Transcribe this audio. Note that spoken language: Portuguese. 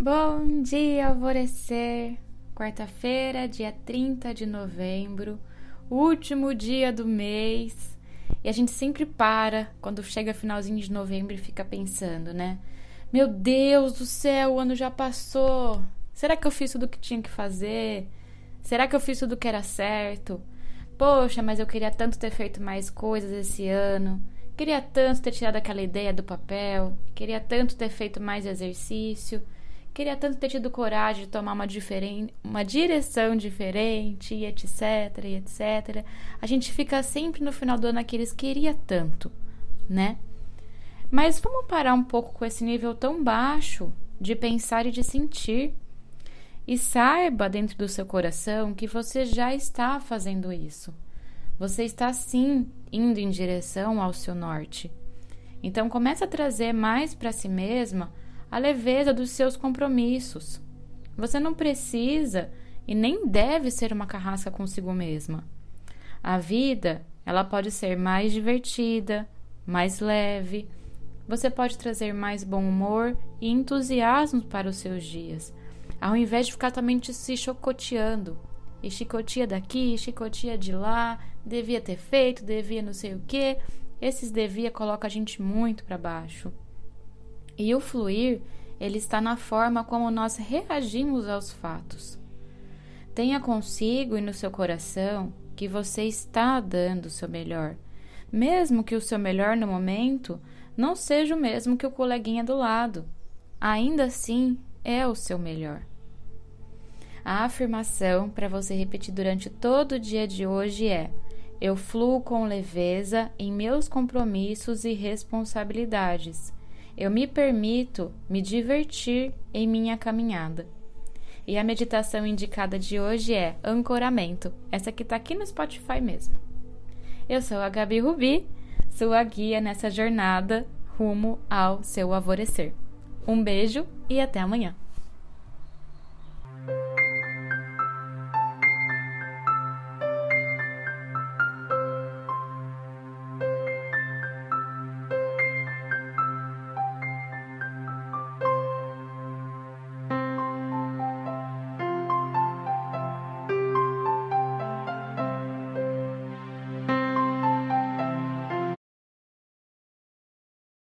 Bom dia, alvorecer. Quarta-feira, dia 30 de novembro, último dia do mês. E a gente sempre para quando chega finalzinho de novembro e fica pensando, né? Meu Deus do céu, o ano já passou. Será que eu fiz tudo o que tinha que fazer? Será que eu fiz tudo o que era certo? Poxa, mas eu queria tanto ter feito mais coisas esse ano. Queria tanto ter tirado aquela ideia do papel. Queria tanto ter feito mais exercício. Queria tanto ter tido coragem de tomar uma, diferente, uma direção diferente, e etc, e etc. A gente fica sempre no final do ano aqueles queria tanto, né? Mas vamos parar um pouco com esse nível tão baixo de pensar e de sentir. E saiba dentro do seu coração que você já está fazendo isso. Você está sim indo em direção ao seu norte. Então comece a trazer mais para si mesma a leveza dos seus compromissos. Você não precisa e nem deve ser uma carrasca consigo mesma. A vida, ela pode ser mais divertida, mais leve. Você pode trazer mais bom humor e entusiasmo para os seus dias, ao invés de ficar também se chocoteando. E chicotia daqui, chicotia de lá, devia ter feito, devia não sei o que. Esses devia coloca a gente muito para baixo. E o fluir, ele está na forma como nós reagimos aos fatos. Tenha consigo e no seu coração que você está dando o seu melhor, mesmo que o seu melhor no momento não seja o mesmo que o coleguinha do lado. Ainda assim, é o seu melhor. A afirmação para você repetir durante todo o dia de hoje é: Eu fluo com leveza em meus compromissos e responsabilidades eu me permito me divertir em minha caminhada. E a meditação indicada de hoje é ancoramento. Essa que está aqui no Spotify mesmo. Eu sou a Gabi Rubi, sua guia nessa jornada rumo ao seu alvorecer. Um beijo e até amanhã.